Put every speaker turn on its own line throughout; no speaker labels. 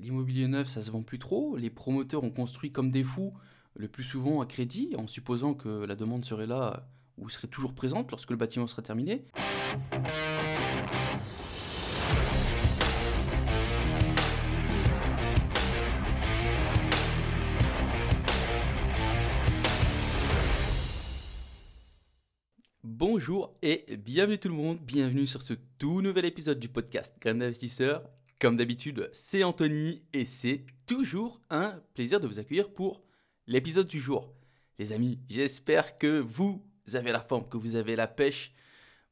l'immobilier neuf, ça se vend plus trop. Les promoteurs ont construit comme des fous, le plus souvent à crédit, en supposant que la demande serait là ou serait toujours présente lorsque le bâtiment sera terminé. Bonjour et bienvenue tout le monde, bienvenue sur ce tout nouvel épisode du podcast Grain d'investisseur. Comme d'habitude, c'est Anthony et c'est toujours un plaisir de vous accueillir pour l'épisode du jour. Les amis, j'espère que vous avez la forme, que vous avez la pêche.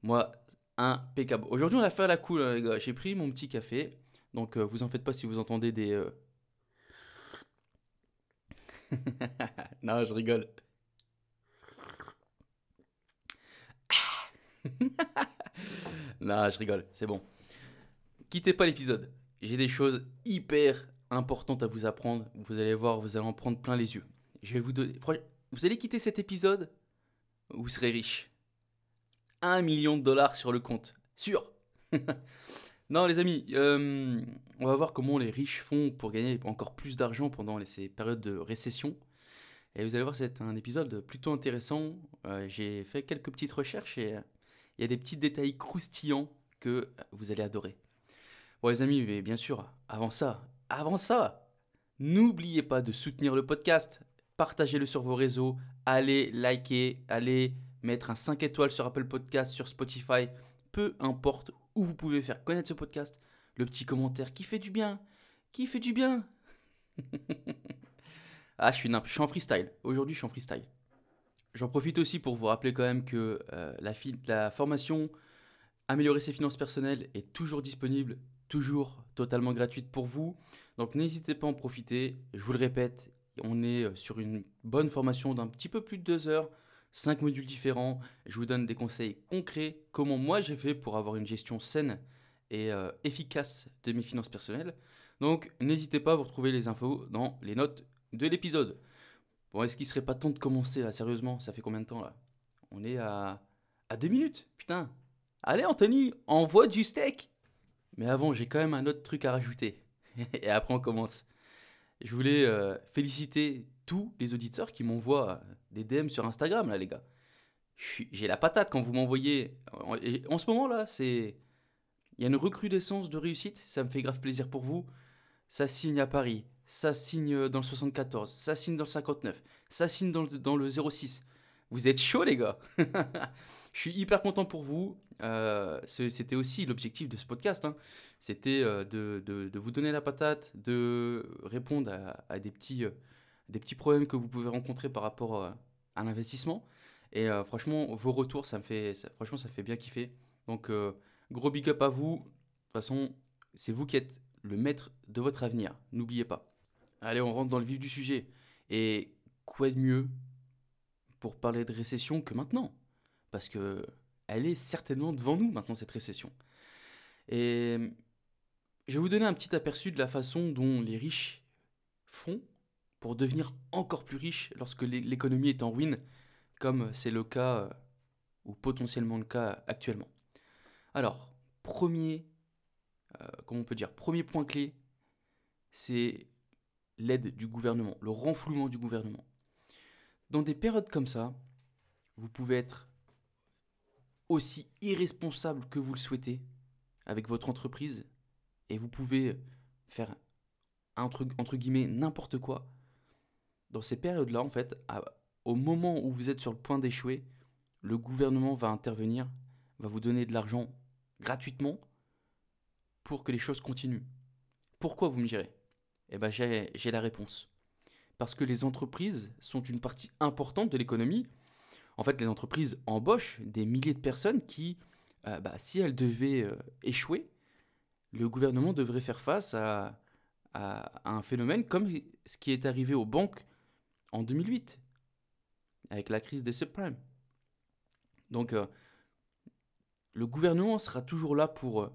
Moi, impeccable. Aujourd'hui, on a fait à la cool, hein, les gars. J'ai pris mon petit café, donc euh, vous en faites pas si vous entendez des... euh, non, je rigole. non, je rigole, c'est bon. Quittez pas l'épisode. J'ai des choses hyper importantes à vous apprendre. Vous allez voir, vous allez en prendre plein les yeux. Je vais vous donner. Vous allez quitter cet épisode, vous serez riche. Un million de dollars sur le compte. Sûr. non, les amis, euh, on va voir comment les riches font pour gagner encore plus d'argent pendant ces périodes de récession. Et vous allez voir, c'est un épisode plutôt intéressant. Euh, J'ai fait quelques petites recherches et euh, il y a des petits détails croustillants que vous allez adorer. Bon les amis, mais bien sûr, avant ça, avant ça, n'oubliez pas de soutenir le podcast, partagez-le sur vos réseaux, allez liker, allez mettre un 5 étoiles sur Apple Podcast, sur Spotify, peu importe où vous pouvez faire connaître ce podcast, le petit commentaire qui fait du bien, qui fait du bien. ah, je suis, je suis en freestyle, aujourd'hui je suis en freestyle. J'en profite aussi pour vous rappeler quand même que euh, la formation Améliorer ses finances personnelles est toujours disponible, toujours totalement gratuite pour vous. Donc n'hésitez pas à en profiter. Je vous le répète, on est euh, sur une bonne formation d'un petit peu plus de deux heures, cinq modules différents. Je vous donne des conseils concrets, comment moi j'ai fait pour avoir une gestion saine et euh, efficace de mes finances personnelles. Donc n'hésitez pas, vous retrouvez les infos dans les notes de l'épisode. Bon, est-ce qu'il serait pas temps de commencer là, sérieusement? Ça fait combien de temps là? On est à, à deux minutes, putain. Allez Anthony, envoie du steak Mais avant, j'ai quand même un autre truc à rajouter. Et après, on commence. Je voulais euh, féliciter tous les auditeurs qui m'envoient euh, des DM sur Instagram, là, les gars. J'ai la patate quand vous m'envoyez. En, ce moment, là, c'est. Il y a une recrudescence de réussite. Ça me fait grave plaisir pour vous. Ça signe à Paris. Ça signe dans le 74. Ça signe dans le 59. Ça signe dans le, dans le 06. Vous êtes chaud, les gars. Je suis hyper content pour vous. Euh, C'était aussi l'objectif de ce podcast. hein. C'était euh, de, vous donner la patate, de répondre à, à des, petits, euh, des petits problèmes que vous pouvez rencontrer par rapport à l'investissement. Et franchement, vos retours, ça me fait, franchement, ça fait bien kiffer. Donc, gros big up à vous. De toute façon, c'est vous qui êtes le maître de votre avenir. N'oubliez pas. Allez, on rentre dans le vif du sujet. Et quoi de mieux pour parler de récession que maintenant? Parce que elle est certainement devant nous maintenant, cette récession. Et je vais vous donner un petit aperçu de la façon dont les riches font pour devenir encore plus riches lorsque l'é- l'économie est en ruine, comme c'est le cas, euh, ou potentiellement le cas actuellement. Alors, premier, euh, comment on peut dire, premier point clé, c'est l'aide du gouvernement, le renflouement du gouvernement. Dans des périodes comme ça, vous pouvez être aussi irresponsable que vous le souhaitez avec votre entreprise et vous pouvez faire entre, guillemets n'importe quoi. Dans ces périodes-là, en fait, au moment où vous êtes sur le point d'échouer, le gouvernement va intervenir, va vous donner de l'argent gratuitement pour que les choses continuent. Pourquoi vous me direz? Eh j'ai j'ai la réponse. Parce que les entreprises sont une partie importante de l'économie. En fait, les entreprises embauchent des milliers de personnes qui, euh, bah, si elles devaient euh, échouer, le gouvernement devrait faire face à, un phénomène comme ce qui est arrivé aux banques en 2008, avec la crise des subprimes. Donc, euh, le gouvernement sera toujours là pour,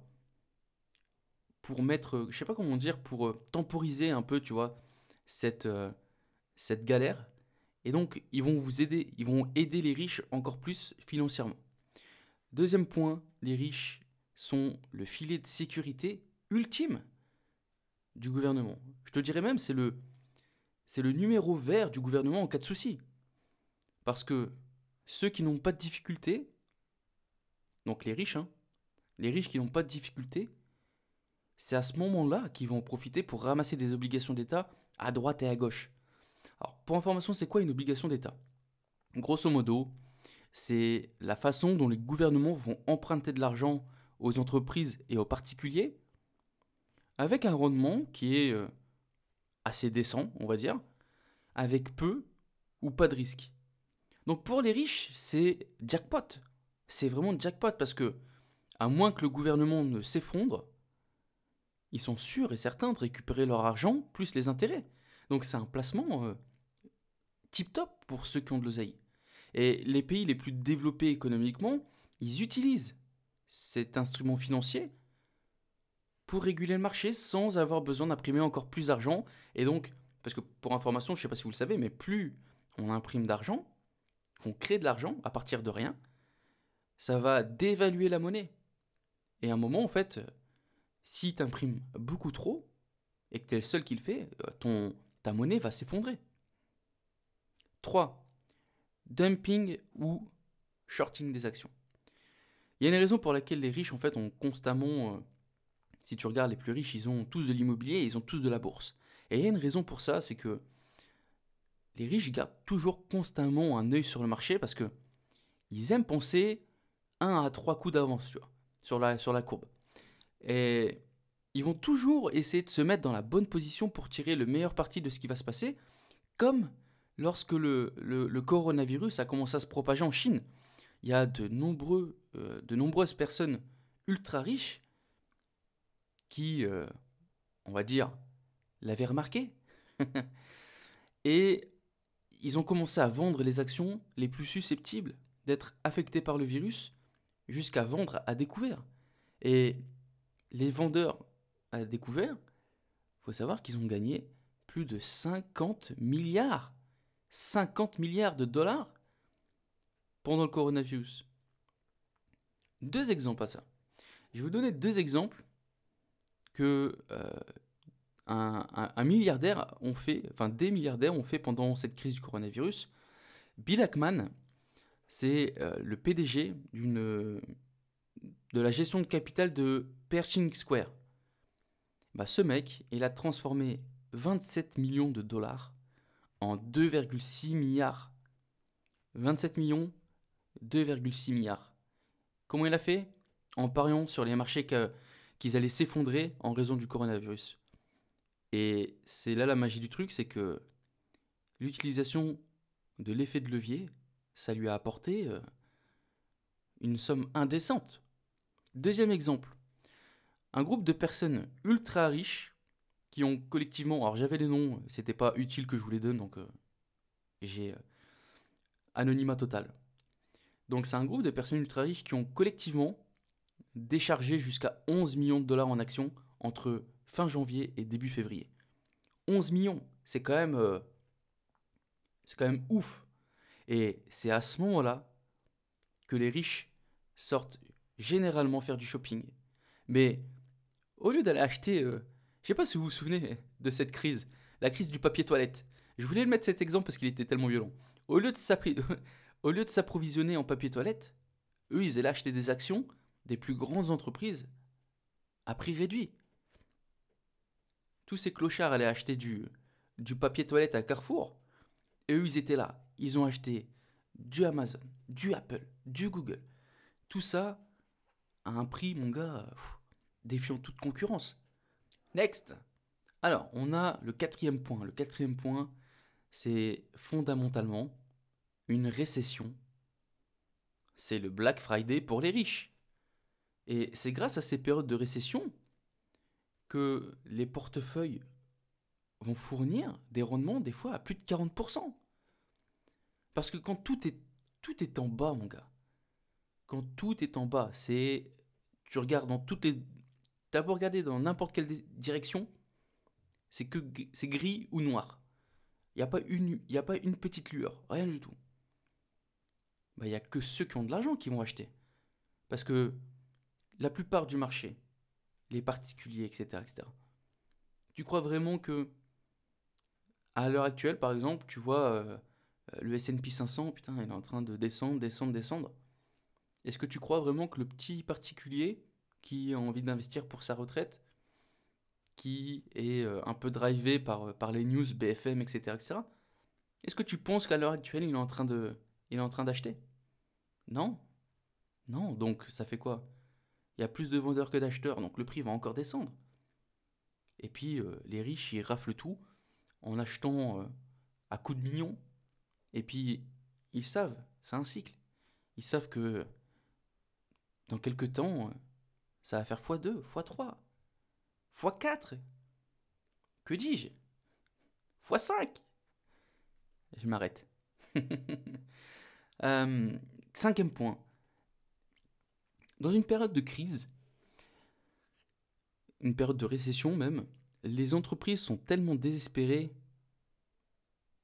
pour mettre, je sais pas comment dire, pour temporiser un peu, tu vois, cette, cette galère. Et donc, ils vont vous aider, ils vont aider les riches encore plus financièrement. Deuxième point, les riches sont le filet de sécurité ultime du gouvernement. Je te dirais même, c'est le, c'est le numéro vert du gouvernement en cas de souci. Parce que ceux qui n'ont pas de difficultés, donc les riches, hein, les riches qui n'ont pas de difficultés, c'est à ce moment-là qu'ils vont profiter pour ramasser des obligations d'État à droite et à gauche. Alors, pour information, c'est quoi une obligation d'État? Grosso modo, c'est la façon dont les gouvernements vont emprunter de l'argent aux entreprises et aux particuliers avec un rendement qui est euh, assez décent, on va dire, avec peu ou pas de risque. Donc pour les riches, c'est jackpot. C'est vraiment jackpot parce que, à moins que le gouvernement ne s'effondre, ils sont sûrs et certains de récupérer leur argent plus les intérêts. Donc c'est un placement euh, tip-top pour ceux qui ont de l'oseille. Et les pays les plus développés économiquement, ils utilisent cet instrument financier pour réguler le marché sans avoir besoin d'imprimer encore plus d'argent. Et donc, parce que pour information, je ne sais pas si vous le savez, mais plus on imprime d'argent, qu'on crée de l'argent à partir de rien, ça va dévaluer la monnaie. Et à un moment, en fait, si tu imprimes beaucoup trop, et que tu es le seul qui le fait, euh, ton, ta monnaie va s'effondrer. 3. Dumping ou shorting des actions. Il y a une raison pour laquelle les riches en fait ont constamment, euh, si tu regardes les plus riches, ils ont tous de l'immobilier et ils ont tous de la bourse. Et il y a une raison pour ça, c'est que les riches gardent toujours constamment un œil sur le marché parce que ils aiment penser un à trois coups d'avance, sur la, sur la courbe. Et ils vont toujours essayer de se mettre dans la bonne position pour tirer le meilleur parti de ce qui va se passer, comme lorsque le, coronavirus a commencé à se propager en Chine. Il y a de, nombreux, euh, de nombreuses personnes ultra riches qui, euh, on va dire, l'avaient remarqué. Et ils ont commencé à vendre les actions les plus susceptibles d'être affectées par le virus jusqu'à vendre à découvert. Et les vendeurs à découvert, il faut savoir qu'ils ont gagné plus de 50 milliards. 50 milliards de dollars pendant le coronavirus. Deux exemples à ça. Je vais vous donner deux exemples que euh, un, milliardaire ont fait, enfin des milliardaires ont fait pendant cette crise du coronavirus. Bill Ackman, c'est euh, le PDG de la gestion de capital de Pershing Square. Bah, ce mec, il a transformé 27 millions de dollars en 2,6 milliards. 27 millions, 2,6 milliards. Comment il a fait? En pariant sur les marchés qu'ils allaient s'effondrer en raison du coronavirus. Et c'est là la magie du truc, c'est que l'utilisation de l'effet de levier, ça lui a apporté euh, une somme indécente. Deuxième exemple, un groupe de personnes ultra riches qui ont collectivement, alors j'avais les noms, c'était pas utile que je vous les donne, donc euh, j'ai euh, anonymat total. Donc c'est un groupe de personnes ultra riches qui ont collectivement déchargé jusqu'à 11 millions de dollars en actions entre fin janvier et début février. 11 millions, c'est quand même euh, c'est quand ouf. Et c'est à ce moment-là que les riches sortent généralement faire du shopping. Mais au lieu d'aller acheter, euh, je sais pas si vous vous souvenez de cette crise, la crise du papier toilette. Je voulais le mettre cet exemple parce qu'il était tellement violent. Au lieu de s'approvisionner en papier toilette, eux ils allaient acheter des actions des plus grandes entreprises à prix réduit tous ces clochards allaient acheter du, du papier toilette à Carrefour. Et eux, ils étaient là. Ils ont acheté du Amazon, du Apple, du Google. Tout ça à un prix, mon gars, défiant toute concurrence. Next. Alors, on a le quatrième point. Le quatrième point, c'est fondamentalement une récession. C'est le Black Friday pour les riches. Et c'est grâce à ces périodes de récession que les portefeuilles vont fournir des rendements des fois à plus de 40%. Parce que quand tout est, tout est en bas, mon gars, quand tout est en bas, c'est... Tu regardes dans toutes les... T'as beau regarder dans n'importe quelle direction, c'est que c'est gris ou noir. Il n'y a, pas une, pas une petite lueur, rien du tout. Bah, il n'y a que ceux qui ont de l'argent qui vont acheter. Parce que la plupart du marché, les particuliers, etc., etc. Tu crois vraiment que, à l'heure actuelle, par exemple, tu vois euh, le S&P 500, putain, il est en train de descendre, descendre, descendre. Est-ce que tu crois vraiment que le petit particulier qui a envie d'investir pour sa retraite, qui est euh, un peu drivé par, euh, par les news, BFM, etc., etc., est-ce que tu penses qu'à l'heure actuelle, il est en train de, il est en train d'acheter? Non. Non, donc ça fait quoi? Il y a plus de vendeurs que d'acheteurs, donc le prix va encore descendre. Et puis euh, les riches, ils raflent tout en achetant à coups de millions. Et puis ils savent, c'est un cycle. Ils savent que dans quelques temps, ça va faire x2, x3, x4. Que dis-je? X5. Je m'arrête. Euh, cinquième point. Dans une période de crise, une période de récession même, les entreprises sont tellement désespérées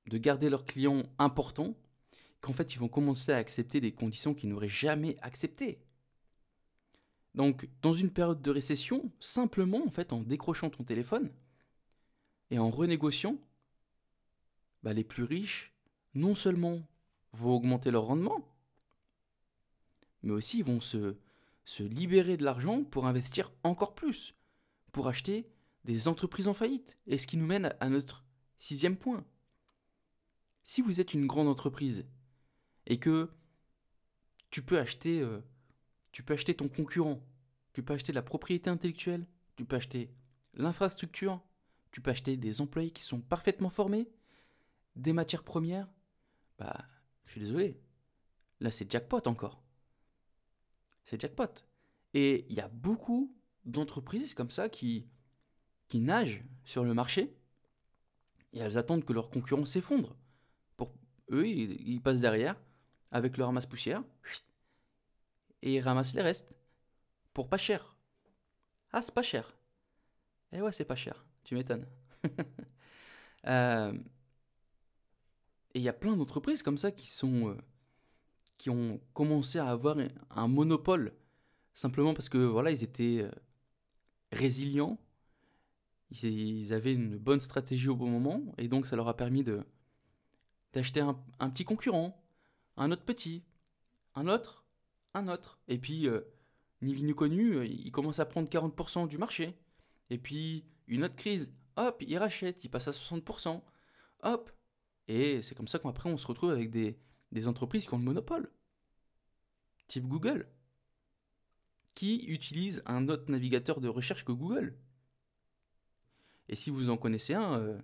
de garder leurs clients importants qu'en fait ils vont commencer à accepter des conditions qu'ils n'auraient jamais acceptées. Donc, dans une période de récession, simplement, en fait, en décrochant ton téléphone et en renégociant, bah, les plus riches, non seulement vont augmenter leur rendement, mais aussi vont se, libérer de l'argent pour investir encore plus, pour acheter des entreprises en faillite. Et ce qui nous mène à notre sixième point. Si vous êtes une grande entreprise et que tu peux acheter euh, tu peux acheter ton concurrent, tu peux acheter la propriété intellectuelle, tu peux acheter l'infrastructure, tu peux acheter des employés qui sont parfaitement formés, des matières premières. Bah, je suis désolé. Là, c'est jackpot encore. C'est jackpot. Et il y a beaucoup d'entreprises comme ça qui, qui nagent sur le marché et elles attendent que leurs concurrents s'effondrent. Pour eux, ils, passent derrière avec leur masse poussière et ils ramassent les restes. Pour pas cher. Ah, c'est pas cher. Eh ouais, c'est pas cher. Tu m'étonnes. Euh, et il y a plein d'entreprises comme ça qui sont. Euh, qui ont commencé à avoir un monopole. Simplement parce que voilà, ils étaient euh, résilients. Ils, avaient une bonne stratégie au bon moment. Et donc ça leur a permis de d'acheter un, un petit concurrent. Un autre petit. Un autre autre. Et puis, euh, ni vu ni connu, euh, il commence à prendre 40% du marché. Et puis, une autre crise, hop, il rachète, il passe à 60%. Hop. Et c'est comme ça qu'après, on se retrouve avec des, entreprises qui ont le monopole. Type Google. Qui utilise un autre navigateur de recherche que Google Et si vous en connaissez un, euh,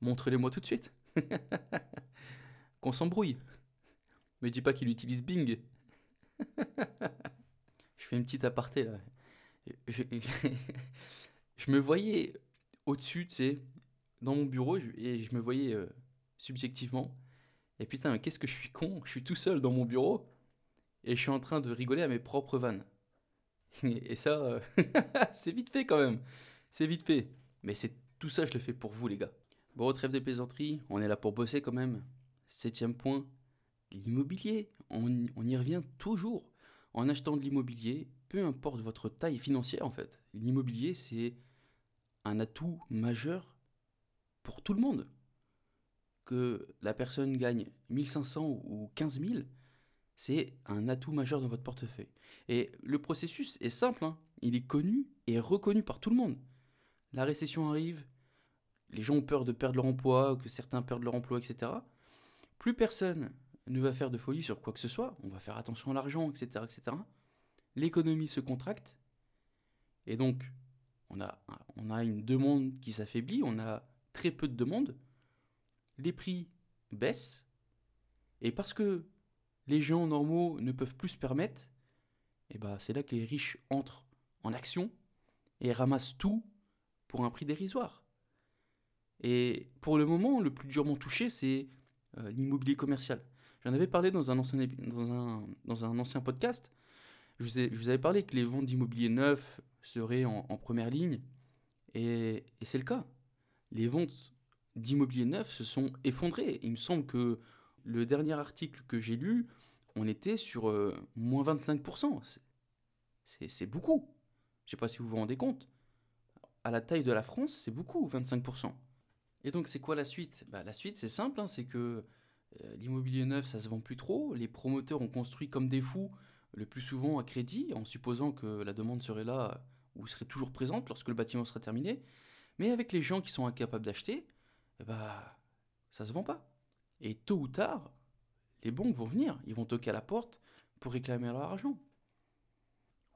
montrez-les-moi tout de suite. Qu'on s'embrouille. Mais dis pas qu'il utilise Bing. je fais une petite aparté là. Je, me voyais au-dessus, tu sais, dans mon bureau, et je me voyais euh, subjectivement. Et putain, qu'est-ce que je suis con, je suis tout seul dans mon bureau, et je suis en train de rigoler à mes propres vannes. Et ça, euh, c'est vite fait quand même. C'est vite fait. Mais c'est tout ça, je le fais pour vous, les gars. Bon, trêve de plaisanterie, on est là pour bosser quand même. Septième point, l'immobilier on, y revient toujours. En achetant de l'immobilier, peu importe votre taille financière en fait, l'immobilier c'est un atout majeur pour tout le monde. Que la personne gagne 1500 ou 15 000, c'est un atout majeur dans votre portefeuille. Et le processus est simple, hein. il est connu et reconnu par tout le monde. La récession arrive, les gens ont peur de perdre leur emploi, que certains perdent leur emploi, etc. Plus personne ne va faire de folie sur quoi que ce soit, on va faire attention à l'argent, etc., etc. L'économie se contracte, et donc on a, une demande qui s'affaiblit, on a très peu de demandes, les prix baissent, et parce que les gens normaux ne peuvent plus se permettre, et eh ben c'est là que les riches entrent en action et ramassent tout pour un prix dérisoire. Et pour le moment, le plus durement touché, c'est euh, l'immobilier commercial. J'en avais parlé dans un ancien, podcast. Je vous, avais parlé que les ventes d'immobilier neuf seraient en, première ligne. Et, c'est le cas. Les ventes d'immobilier neuf se sont effondrées. Il me semble que le dernier article que j'ai lu, on était sur euh, moins 25%. C'est beaucoup. Je ne sais pas si vous vous rendez compte. à la taille de la France, c'est beaucoup, 25%. Et donc, c'est quoi la suite? Bah, La suite, c'est simple, hein, c'est que l'immobilier neuf, ça se vend plus trop. Les promoteurs ont construit comme des fous, le plus souvent à crédit, en supposant que la demande serait là ou serait toujours présente lorsque le bâtiment sera terminé. Mais avec les gens qui sont incapables d'acheter, eh bah, ça se vend pas. Et tôt ou tard, les banques vont venir, ils vont toquer à la porte pour réclamer leur argent.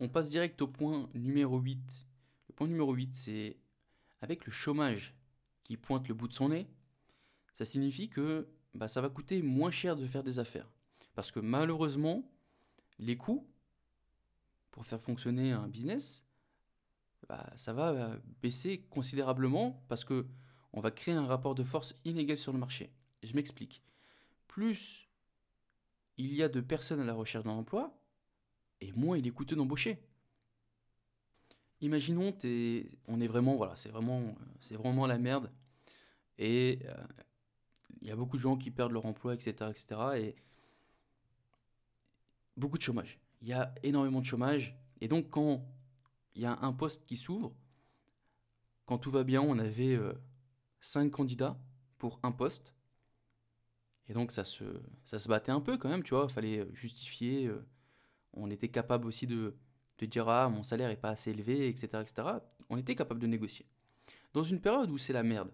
On passe direct au point numéro 8. Le point numéro 8, c'est avec le chômage qui pointe le bout de son nez, ça signifie que bah, ça va coûter moins cher de faire des affaires. Parce que malheureusement, les coûts pour faire fonctionner un business, bah, ça va baisser considérablement parce que on va créer un rapport de force inégal sur le marché. Je m'explique. Plus il y a de personnes à la recherche d'un emploi, et moins il est coûteux d'embaucher. Imaginons, on est vraiment, voilà, c'est vraiment, c'est vraiment la merde, et euh, il y a beaucoup de gens qui perdent leur emploi, etc., etc., et beaucoup de chômage. Il y a énormément de chômage, et donc quand il y a un poste qui s'ouvre, quand tout va bien, on avait euh, cinq candidats pour un poste. Et donc ça se, ça se battait un peu quand même, tu vois, il fallait justifier, euh, on était capable aussi de, de dire ah mon salaire est pas assez élevé, etc., etc. On était capable de négocier. Dans une période où c'est la merde,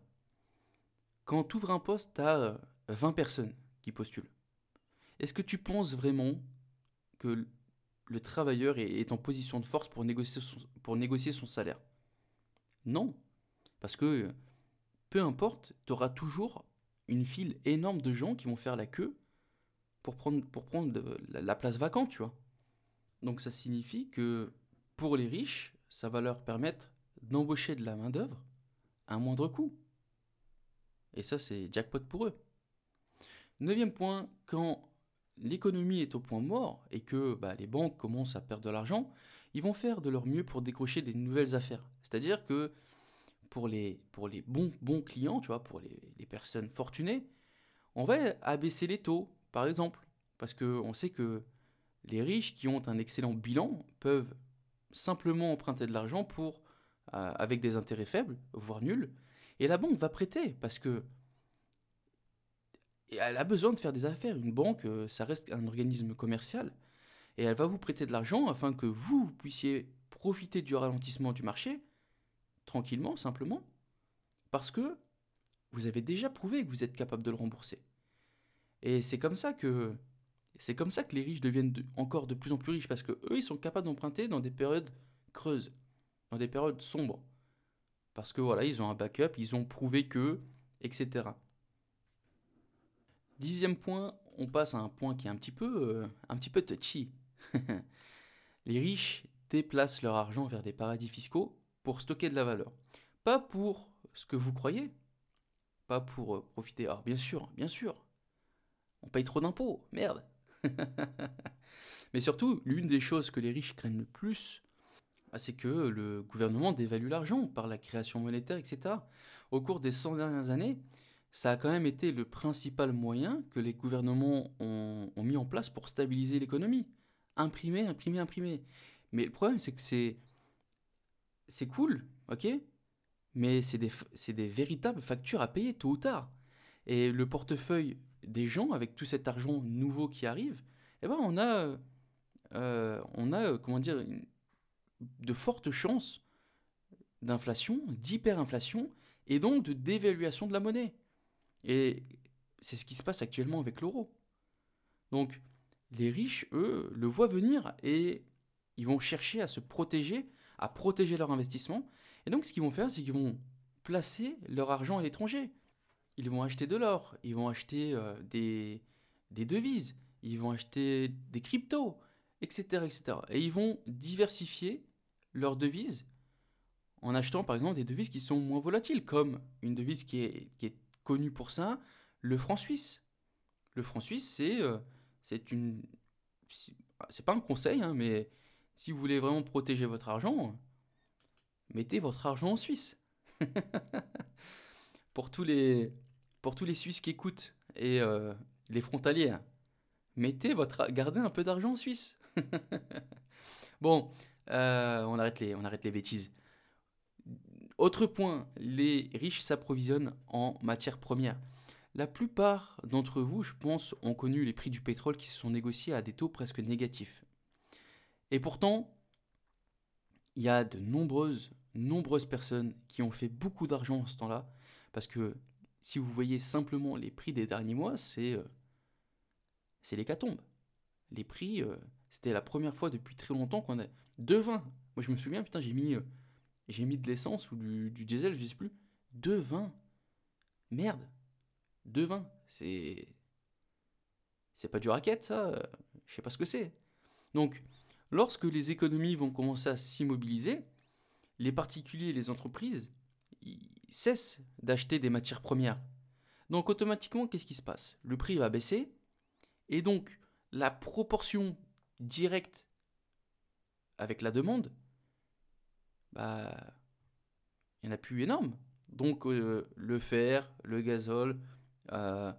quand tu ouvres un poste, tu as 20 personnes qui postulent. Est-ce que tu penses vraiment que le travailleur est en position de force pour négocier son, salaire? Non. Parce que peu importe, tu auras toujours une file énorme de gens qui vont faire la queue pour prendre, pour prendre la place vacante, tu vois. Donc ça signifie que pour les riches, ça va leur permettre d'embaucher de la main-d'œuvre à un moindre coût. Et ça, c'est jackpot pour eux. Neuvième point, quand l'économie est au point mort et que bah, les banques commencent à perdre de l'argent, ils vont faire de leur mieux pour décrocher des nouvelles affaires. C'est-à-dire que pour les, bons, clients, tu vois, pour les, personnes fortunées, on va abaisser les taux, par exemple. Parce qu'on sait que les riches qui ont un excellent bilan peuvent simplement emprunter de l'argent euh, avec des intérêts faibles, voire nuls, et la banque va prêter parce que elle a besoin de faire des affaires. Une banque, euh, ça reste un organisme commercial, et elle va vous prêter de l'argent afin que vous puissiez profiter du ralentissement du marché tranquillement, simplement, parce que vous avez déjà prouvé que vous êtes capable de le rembourser. Et c'est comme ça que c'est comme ça que les riches deviennent encore de plus en plus riches parce que eux ils sont capables d'emprunter dans des périodes creuses, dans des périodes sombres. Parce que voilà, ils ont un backup, ils ont prouvé que, etc. Dixième point, on passe à un point qui est un petit peu, euh, un petit peu touchy. les riches déplacent leur argent vers des paradis fiscaux pour stocker de la valeur. Pas pour ce que vous croyez, pas pour euh, profiter. Alors bien sûr, bien sûr, on paye trop d'impôts, merde. Mais surtout, l'une des choses que les riches craignent le plus, bah, c'est que le gouvernement dévalue l'argent par la création monétaire, etc. Au cours des 100 dernières années, ça a quand même été le principal moyen que les gouvernements ont, mis en place pour stabiliser l'économie. Imprimer, imprimer, imprimer. Mais le problème, c'est que c'est c'est cool, ok? Mais c'est des, véritables factures à payer tôt ou tard. Et le portefeuille des gens, avec tout cet argent nouveau qui arrive, eh ben on a, euh, on a comment dire, de fortes chances d'inflation, d'hyperinflation, et donc de dévaluation de la monnaie. Et c'est ce qui se passe actuellement avec l'euro. Donc les riches, eux, le voient venir et ils vont chercher à se protéger à protéger leur investissement. Et donc, ce qu'ils vont faire, c'est qu'ils vont placer leur argent à l'étranger. Ils vont acheter de l'or, ils vont acheter euh, des, des devises, ils vont acheter des cryptos, etc., etc. Et ils vont diversifier leurs devises en achetant par exemple des devises qui sont moins volatiles, comme une devise qui est, qui est connue pour ça, le franc suisse. Le franc suisse, c'est euh, une. C'est pas un conseil, hein, mais si vous voulez vraiment protéger votre argent, mettez votre argent en Suisse. pour, tous les, pour tous les Suisses qui écoutent et euh, les frontaliers, mettez votre, gardez un peu d'argent en Suisse. bon, euh, on, arrête les, bêtises. autre point, les riches s'approvisionnent en matières premières. La plupart d'entre vous, je pense, ont connu les prix du pétrole qui se sont négociés à des taux presque négatifs. Et pourtant, il y a de nombreuses, nombreuses personnes qui ont fait beaucoup d'argent en ce temps-là, parce que si vous voyez simplement les prix des derniers mois, c'est euh, l'hécatombe. Les prix, euh, c'était la première fois depuis très longtemps qu'on a... De vin Moi je me souviens, putain, j'ai mis, euh, mis de l'essence ou du, diesel, je sais plus. De vin Merde. De vin C'est... C'est pas du racket, ça. Je sais pas ce que c'est. Donc, lorsque les économies vont commencer à s'immobiliser, les particuliers et les entreprises cessent d'acheter des matières premières. Donc automatiquement, qu'est-ce qui se passe? Le prix va baisser, et donc la proportion directe avec la demande, bah, il n'y en a plus énorme. Donc euh, le fer, le gazole, euh,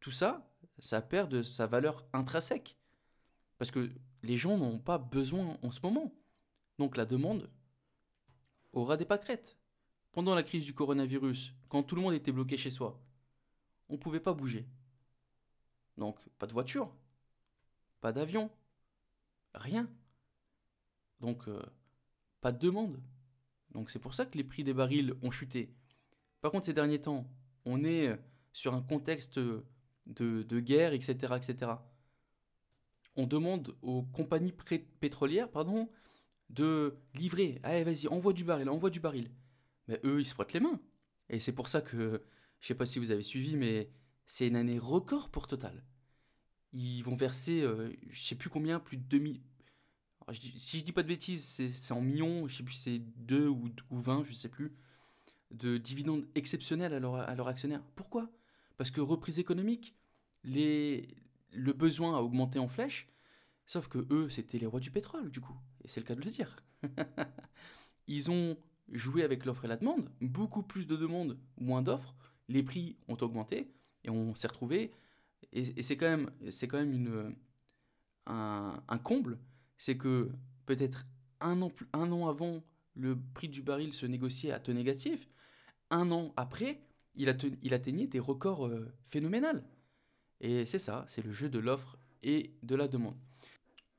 tout ça, ça perd de sa valeur intrinsèque. Parce que les gens n'ont pas besoin en ce moment. Donc la demande aura des pâquerettes. Pendant la crise du coronavirus, quand tout le monde était bloqué chez soi, on ne pouvait pas bouger. Donc pas de voiture, pas d'avion, rien. Donc euh, pas de demande. Donc c'est pour ça que les prix des barils ont chuté. Par contre, ces derniers temps, on est euh, sur un contexte de, de guerre, etc., etc on demande aux compagnies pétrolières pardon, de livrer. Allez, vas-y, envoie du baril, envoie du baril. Mais eux, ils se frottent les mains. Et c'est pour ça que, je sais pas si vous avez suivi, mais c'est une année record pour Total. Ils vont verser, euh, je sais plus combien, plus de 2000. si je dis pas de bêtises, c'est en millions, je sais plus c'est 2 ou, ou 20, je sais plus, de dividendes exceptionnels à leurs actionnaires. Pourquoi? Parce que reprise économique, les, le besoin a augmenté en flèche, sauf que eux, c'était les rois du pétrole, du coup. Et c'est le cas de le dire. Ils ont joué avec l'offre et la demande, beaucoup plus de demandes, moins d'offres, les prix ont augmenté, et on s'est retrouvé, et, c'est quand même, c'est quand même une, un, comble, c'est que peut-être un an, un an avant, le prix du baril se négociait à taux négatif, un an après, il, il atteignait des records euh, phénoménaux. Et c'est ça, c'est le jeu de l'offre et de la demande.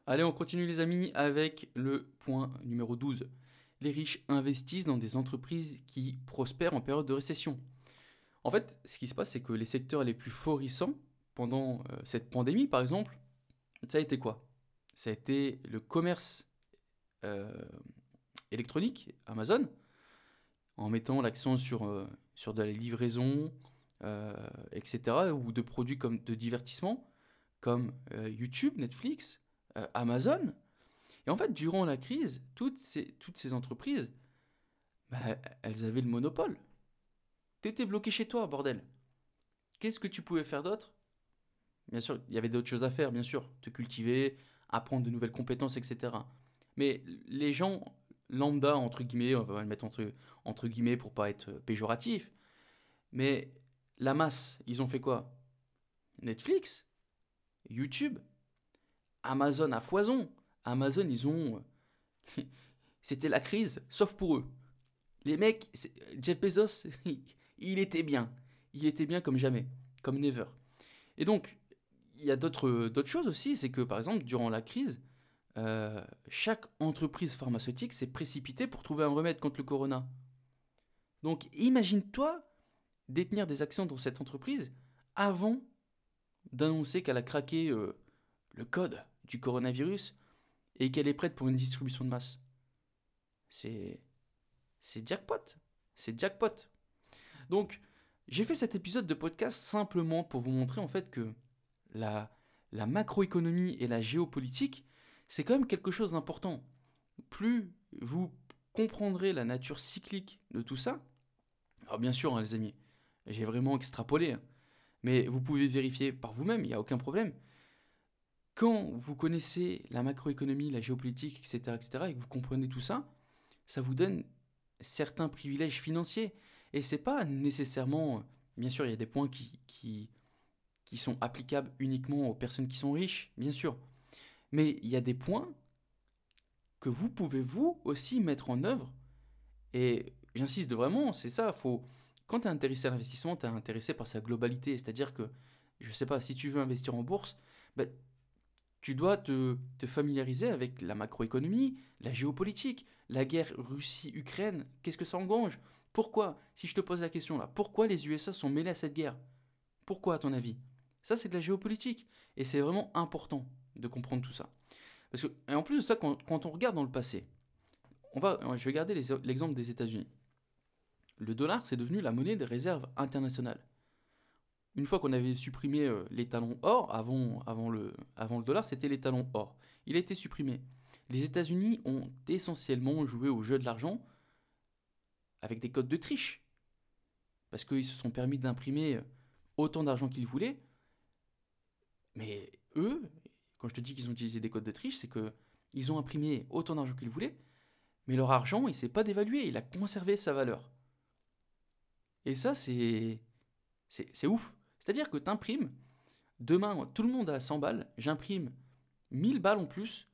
Allez, on continue les amis avec le point numéro 12. Les riches investissent dans des entreprises qui prospèrent en période de récession. En fait, ce qui se passe, c'est que les secteurs les plus florissants pendant euh, cette pandémie, par exemple, ça a été quoi? Ça a été le commerce euh, électronique, Amazon, en mettant l'accent sur, euh, sur de la livraison, etc., ou de produits comme de divertissement, comme YouTube, Netflix, Amazon. Et en fait, durant la crise, toutes ces, toutes ces entreprises, bah, elles avaient le monopole. T'étais bloqué chez toi, bordel. Qu'est-ce que tu pouvais faire d'autre? Bien sûr, il y avait d'autres choses à faire, bien sûr. Te cultiver, apprendre de nouvelles compétences, etc. Mais les gens lambda, entre guillemets, on va le mettre entre, entre guillemets pour pas être péjoratif, mais la masse, ils ont fait quoi? Netflix, YouTube, Amazon à foison. Amazon, ils ont... C'était la crise, sauf pour eux. Les mecs, Jeff Bezos, il était bien. Il était bien comme jamais, comme never. Et donc, y a d'autres choses aussi, c'est que par exemple, durant la crise, euh, chaque entreprise pharmaceutique s'est précipitée pour trouver un remède contre le corona. Donc imagine-toi détenir des actions dans cette entreprise avant d'annoncer qu'elle a craqué euh, le code du coronavirus et qu'elle est prête pour une distribution de masse. C'est c'est jackpot, c'est jackpot. Donc, j'ai fait cet épisode de podcast simplement pour vous montrer en fait que la macroéconomie et la géopolitique, c'est quand même quelque chose d'important. Plus vous comprendrez la nature cyclique de tout ça, alors bien sûr, hein, les amis, j'ai vraiment extrapolé. Hein. Mais vous pouvez vérifier par vous-même, il n'y a aucun problème. Quand vous connaissez la macroéconomie, la géopolitique, etc., etc., et que vous comprenez tout ça, ça vous donne certains privilèges financiers. Et c'est pas nécessairement. Bien sûr, il y a des points qui, qui sont applicables uniquement aux personnes qui sont riches, bien sûr. Mais il y a des points que vous pouvez vous aussi mettre en œuvre. Et j'insiste vraiment, c'est ça, faut quand tu es intéressé à l'investissement, tu es intéressé par sa globalité, c'est-à-dire que je sais pas, si tu veux investir en bourse, ben, tu dois te, te, familiariser avec la macroéconomie, la géopolitique, la guerre Russie-Ukraine, qu'est-ce que ça engrange? Pourquoi? Si je te pose la question là, pourquoi les USA sont mêlés à cette guerre? Pourquoi à ton avis? Ça c'est de la géopolitique, et c'est vraiment important de comprendre tout ça. Parce que, et en plus de ça, quand, on regarde dans le passé, on va, je vais garder l'exemple des États-Unis. Le dollar, c'est devenu la monnaie de réserve internationale une fois qu'on avait supprimé euh, les talons or, avant, le, avant le dollar, c'était les talons or. Il a été supprimé. Les États-Unis ont essentiellement joué au jeu de l'argent avec des codes de triche. Parce qu'ils se sont permis d'imprimer autant d'argent qu'ils voulaient. Mais eux, quand je te dis qu'ils ont utilisé des codes de triche, c'est qu'ils ont imprimé autant d'argent qu'ils voulaient, mais leur argent, il s'est pas dévalué, il a conservé sa valeur. Et ça, c'est. C'est ouf. C'est-à-dire que tu imprimes, demain, tout le monde a 100 balles, j'imprime 1000 balles en plus,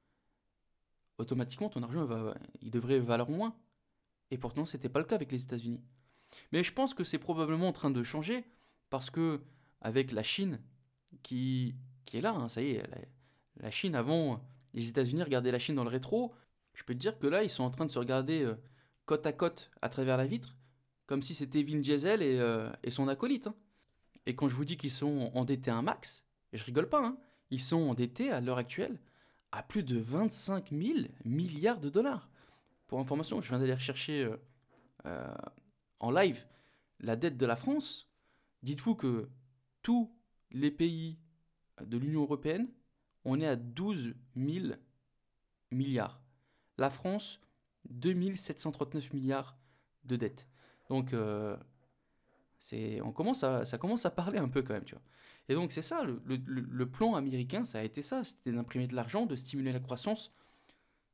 automatiquement ton argent va, il devrait valoir moins. Et pourtant, ce n'était pas le cas avec les États-Unis. Mais je pense que c'est probablement en train de changer parce que avec la Chine qui, qui est là, hein, ça y est, la, Chine avant, les États-Unis regardaient la Chine dans le rétro. Je peux te dire que là, ils sont en train de se regarder euh, côte à côte à travers la vitre, comme si c'était Vin Diesel et, euh, et son acolyte. Hein. Et quand je vous dis qu'ils sont endettés un max, je rigole pas, hein, ils sont endettés à l'heure actuelle à plus de 25 000 milliards de dollars. Pour information, je viens d'aller rechercher euh, en live la dette de la France. Dites-vous que tous les pays de l'Union européenne, on est à 12 000 milliards. La France, 2 739 milliards de dettes. Donc, euh, on commence à, ça commence à parler un peu quand même, tu vois. Et donc c'est ça, le, plan américain, ça a été ça, c'était d'imprimer de l'argent, de stimuler la croissance,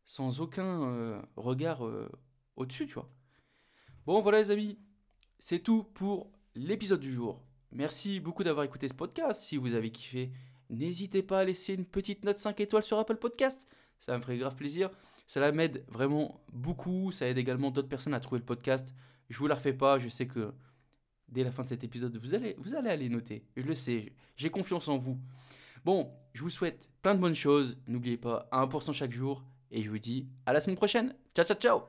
sans aucun euh, regard euh, au-dessus, tu vois. Bon voilà les amis, c'est tout pour l'épisode du jour. Merci beaucoup d'avoir écouté ce podcast. Si vous avez kiffé, n'hésitez pas à laisser une petite note 5 étoiles sur Apple Podcast. Ça me ferait grave plaisir. Ça m'aide vraiment beaucoup. Ça aide également d'autres personnes à trouver le podcast. Je vous la refais pas. Je sais que dès la fin de cet épisode, vous allez, vous allez aller noter. Je le sais, j'ai confiance en vous. Bon, je vous souhaite plein de bonnes choses. N'oubliez pas, 1% chaque jour. Et je vous dis à la semaine prochaine. Ciao, ciao, ciao